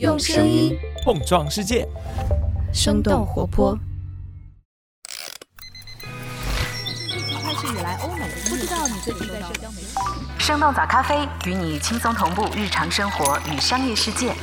用声音碰撞世界，生动活泼。疫情开始以来，欧美不知道你最近在社交媒体。生动早咖啡与你轻松同步日常生活与商业世界。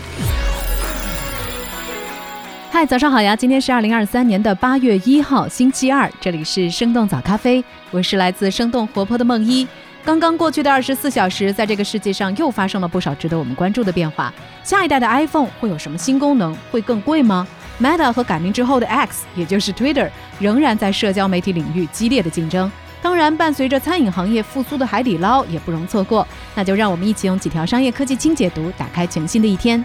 嗨，早上好呀！今天是二零二三年的八月一号，星期二，这里是生动早咖啡，我是来自生动活泼的梦一。刚刚过去的二十四小时，在这个世界上又发生了不少值得我们关注的变化。下一代的 iPhone 会有什么新功能？会更贵吗？Meta 和改名之后的 X，也就是 Twitter，仍然在社交媒体领域激烈的竞争。当然，伴随着餐饮行业复苏的海底捞也不容错过。那就让我们一起用几条商业科技轻解读，打开全新的一天。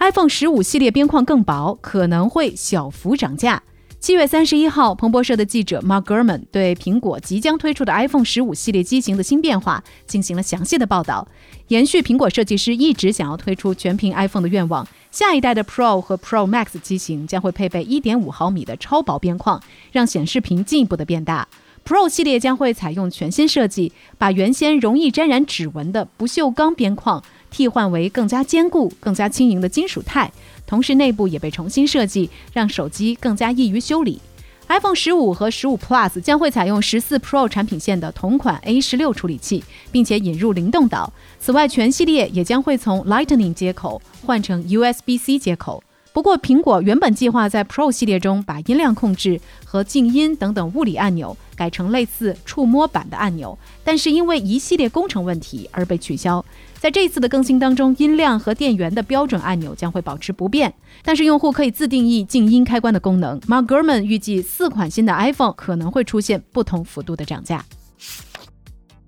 iPhone 十五系列边框更薄，可能会小幅涨价。七月三十一号，彭博社的记者 Mark Gurman 对苹果即将推出的 iPhone 十五系列机型的新变化进行了详细的报道，延续苹果设计师一直想要推出全屏 iPhone 的愿望。下一代的 Pro 和 Pro Max 机型将会配备一点五毫米的超薄边框，让显示屏进一步的变大。Pro 系列将会采用全新设计，把原先容易沾染指纹的不锈钢边框替换为更加坚固、更加轻盈的金属钛。同时，内部也被重新设计，让手机更加易于修理。iPhone 十五和十五 Plus 将会采用十四 Pro 产品线的同款 A 十六处理器，并且引入灵动岛。此外，全系列也将会从 Lightning 接口换成 USB-C 接口。不过，苹果原本计划在 Pro 系列中把音量控制和静音等等物理按钮改成类似触摸板的按钮，但是因为一系列工程问题而被取消。在这次的更新当中，音量和电源的标准按钮将会保持不变，但是用户可以自定义静音开关的功能。Mark Gurman 预计四款新的 iPhone 可能会出现不同幅度的涨价。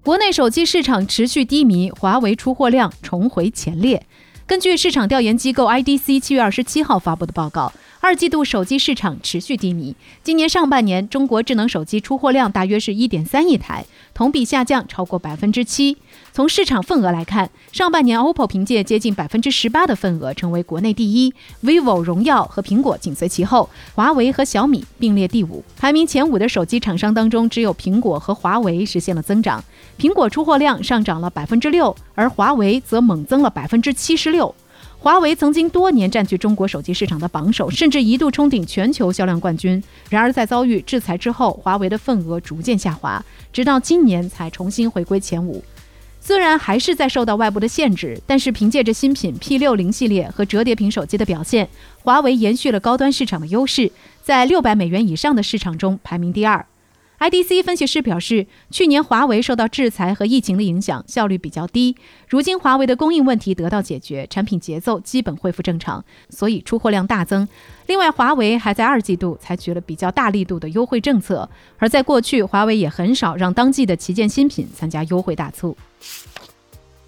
国内手机市场持续低迷，华为出货量重回前列。根据市场调研机构 IDC 七月二十七号发布的报告，二季度手机市场持续低迷。今年上半年，中国智能手机出货量大约是一点三亿台，同比下降超过百分之七。从市场份额来看，上半年 OPPO 凭借接近百分之十八的份额成为国内第一，vivo、荣耀和苹果紧随其后，华为和小米并列第五。排名前五的手机厂商当中，只有苹果和华为实现了增长。苹果出货量上涨了百分之六，而华为则猛增了百分之七十六。华为曾经多年占据中国手机市场的榜首，甚至一度冲顶全球销量冠军。然而，在遭遇制裁之后，华为的份额逐渐下滑，直到今年才重新回归前五。虽然还是在受到外部的限制，但是凭借着新品 P 六零系列和折叠屏手机的表现，华为延续了高端市场的优势，在六百美元以上的市场中排名第二。IDC 分析师表示，去年华为受到制裁和疫情的影响，效率比较低。如今华为的供应问题得到解决，产品节奏基本恢复正常，所以出货量大增。另外，华为还在二季度采取了比较大力度的优惠政策，而在过去，华为也很少让当季的旗舰新品参加优惠大促。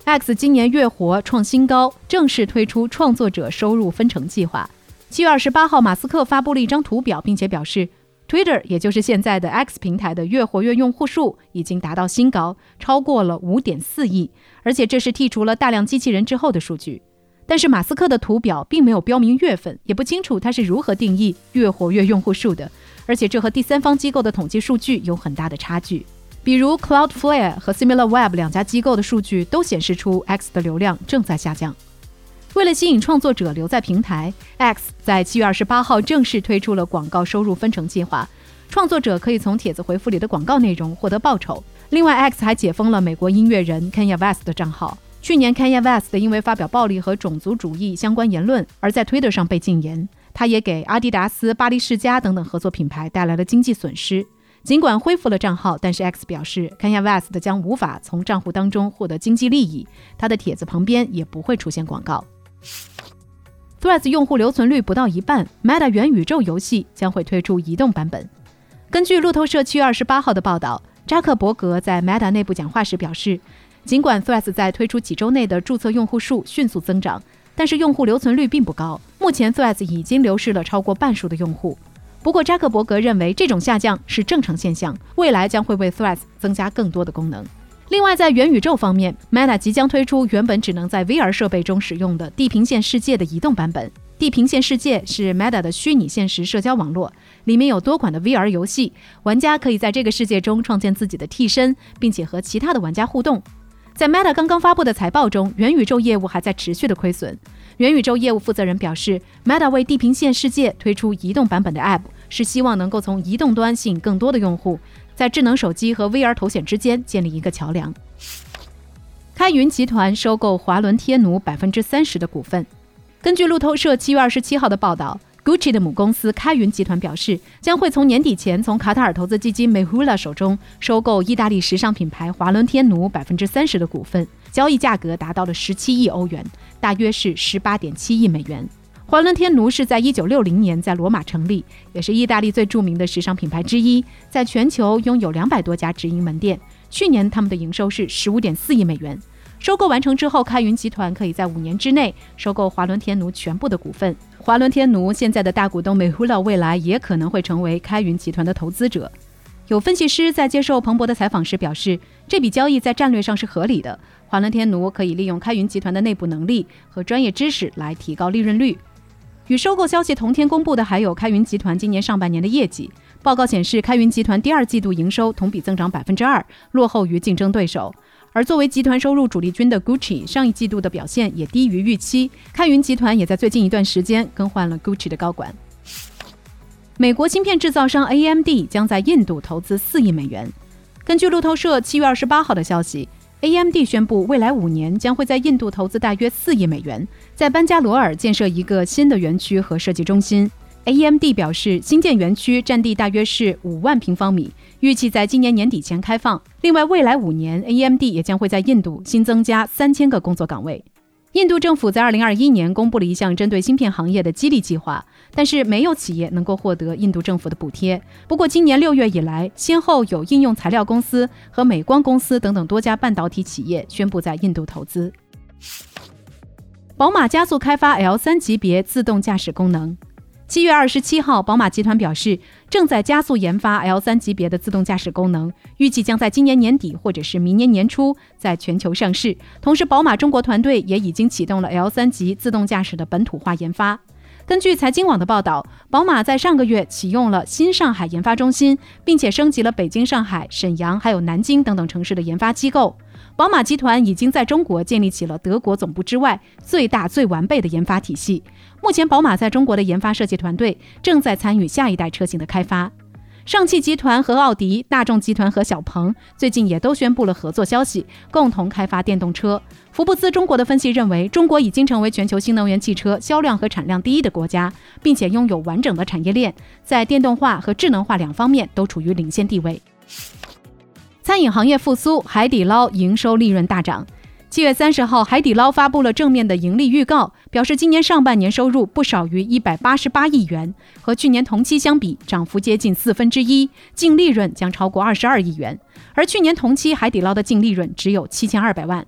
X 今年月活创新高，正式推出创作者收入分成计划。七月二十八号，马斯克发布了一张图表，并且表示。Twitter，也就是现在的 X 平台的月活跃用户数已经达到新高，超过了五点四亿，而且这是剔除了大量机器人之后的数据。但是马斯克的图表并没有标明月份，也不清楚他是如何定义月活跃用户数的，而且这和第三方机构的统计数据有很大的差距。比如 Cloudflare 和 SimilarWeb 两家机构的数据都显示出 X 的流量正在下降。为了吸引创作者留在平台，X 在七月二十八号正式推出了广告收入分成计划。创作者可以从帖子回复里的广告内容获得报酬。另外，X 还解封了美国音乐人 Kanye West 的账号。去年，Kanye West 因为发表暴力和种族主义相关言论而在 Twitter 上被禁言。他也给阿迪达斯、巴黎世家等等合作品牌带来了经济损失。尽管恢复了账号，但是 X 表示，Kanye West 将无法从账户当中获得经济利益。他的帖子旁边也不会出现广告。Threads 用户留存率不到一半，Meta 元宇宙游戏将会推出移动版本。根据路透社七月二十八号的报道，扎克伯格在 Meta 内部讲话时表示，尽管 Threads 在推出几周内的注册用户数迅速增长，但是用户留存率并不高。目前 Threads 已经流失了超过半数的用户。不过扎克伯格认为这种下降是正常现象，未来将会为 Threads 增加更多的功能。另外，在元宇宙方面，Meta 即将推出原本只能在 VR 设备中使用的地平线世界的移动版本。地平线世界是 Meta 的虚拟现实社交网络，里面有多款的 VR 游戏，玩家可以在这个世界中创建自己的替身，并且和其他的玩家互动。在 Meta 刚刚发布的财报中，元宇宙业务还在持续的亏损。元宇宙业务负责人表示，Meta 为地平线世界推出移动版本的 App，是希望能够从移动端吸引更多的用户，在智能手机和 VR 头显之间建立一个桥梁。开云集团收购华伦天奴百分之三十的股份。根据路透社七月二十七号的报道，Gucci 的母公司开云集团表示，将会从年底前从卡塔尔投资基金 Mehula 手中收购意大利时尚品牌华伦天奴百分之三十的股份，交易价格达到了十七亿欧元，大约是十八点七亿美元。华伦天奴是在一九六零年在罗马成立，也是意大利最著名的时尚品牌之一，在全球拥有两百多家直营门店。去年他们的营收是十五点四亿美元。收购完成之后，开云集团可以在五年之内收购华伦天奴全部的股份。华伦天奴现在的大股东美胡拉未来也可能会成为开云集团的投资者。有分析师在接受彭博的采访时表示，这笔交易在战略上是合理的。华伦天奴可以利用开云集团的内部能力和专业知识来提高利润率。与收购消息同天公布的还有开云集团今年上半年的业绩报告显示，开云集团第二季度营收同比增长百分之二，落后于竞争对手。而作为集团收入主力军的 Gucci，上一季度的表现也低于预期。开云集团也在最近一段时间更换了 Gucci 的高管。美国芯片制造商 AMD 将在印度投资四亿美元。根据路透社七月二十八号的消息，AMD 宣布未来五年将会在印度投资大约四亿美元，在班加罗尔建设一个新的园区和设计中心。AMD 表示，新建园区占地大约是五万平方米，预计在今年年底前开放。另外，未来五年，AMD 也将会在印度新增加三千个工作岗位。印度政府在二零二一年公布了一项针对芯片行业的激励计划，但是没有企业能够获得印度政府的补贴。不过，今年六月以来，先后有应用材料公司和美光公司等等多家半导体企业宣布在印度投资。宝马加速开发 L 三级别自动驾驶功能。七月二十七号，宝马集团表示，正在加速研发 L 三级别的自动驾驶功能，预计将在今年年底或者是明年年初在全球上市。同时，宝马中国团队也已经启动了 L 三级自动驾驶的本土化研发。根据财经网的报道，宝马在上个月启用了新上海研发中心，并且升级了北京、上海、沈阳还有南京等等城市的研发机构。宝马集团已经在中国建立起了德国总部之外最大、最完备的研发体系。目前，宝马在中国的研发设计团队正在参与下一代车型的开发。上汽集团和奥迪、大众集团和小鹏最近也都宣布了合作消息，共同开发电动车。福布斯中国的分析认为，中国已经成为全球新能源汽车销量和产量第一的国家，并且拥有完整的产业链，在电动化和智能化两方面都处于领先地位。餐饮行业复苏，海底捞营收利润大涨。七月三十号，海底捞发布了正面的盈利预告，表示今年上半年收入不少于一百八十八亿元，和去年同期相比，涨幅接近四分之一，净利润将超过二十二亿元。而去年同期，海底捞的净利润只有七千二百万。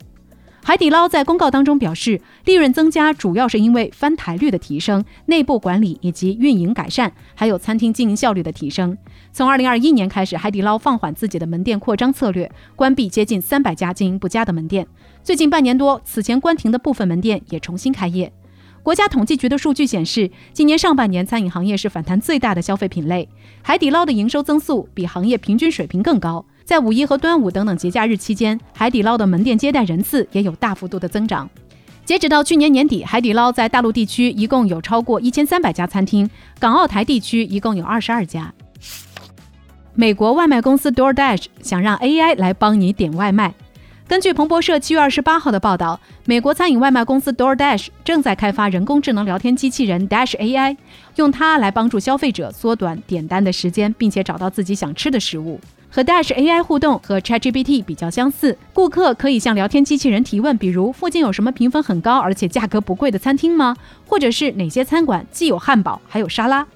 海底捞在公告当中表示，利润增加主要是因为翻台率的提升、内部管理以及运营改善，还有餐厅经营效率的提升。从二零二一年开始，海底捞放缓自己的门店扩张策略，关闭接近三百家经营不佳的门店。最近半年多，此前关停的部分门店也重新开业。国家统计局的数据显示，今年上半年餐饮行业是反弹最大的消费品类，海底捞的营收增速比行业平均水平更高。在五一和端午等等节假日期间，海底捞的门店接待人次也有大幅度的增长。截止到去年年底，海底捞在大陆地区一共有超过一千三百家餐厅，港澳台地区一共有二十二家。美国外卖公司 DoorDash 想让 AI 来帮你点外卖。根据彭博社七月二十八号的报道，美国餐饮外卖公司 DoorDash 正在开发人工智能聊天机器人 Dash AI，用它来帮助消费者缩短点单的时间，并且找到自己想吃的食物。和 Dash AI 互动和 ChatGPT 比较相似，顾客可以向聊天机器人提问，比如附近有什么评分很高而且价格不贵的餐厅吗？或者是哪些餐馆既有汉堡还有沙拉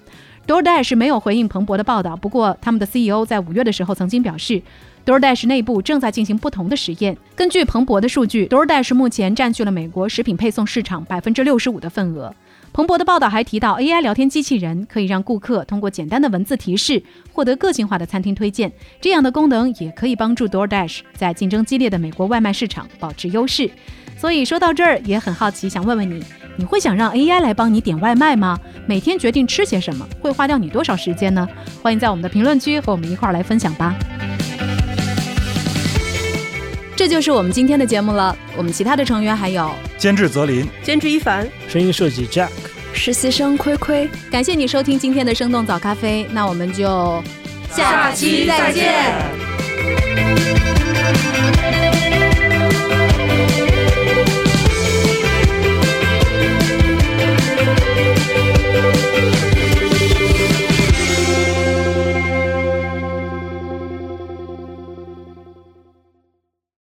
？DoorDash 没有回应彭博的报道，不过他们的 CEO 在五月的时候曾经表示，DoorDash 内部正在进行不同的实验。根据彭博的数据，DoorDash 目前占据了美国食品配送市场百分之六十五的份额。彭博的报道还提到，AI 聊天机器人可以让顾客通过简单的文字提示获得个性化的餐厅推荐。这样的功能也可以帮助 DoorDash 在竞争激烈的美国外卖市场保持优势。所以说到这儿，也很好奇，想问问你，你会想让 AI 来帮你点外卖吗？每天决定吃些什么会花掉你多少时间呢？欢迎在我们的评论区和我们一块儿来分享吧。这就是我们今天的节目了。我们其他的成员还有监制泽林，监制一凡，声音设计 Jack，实习生亏亏。感谢你收听今天的生动早咖啡，那我们就下期再见。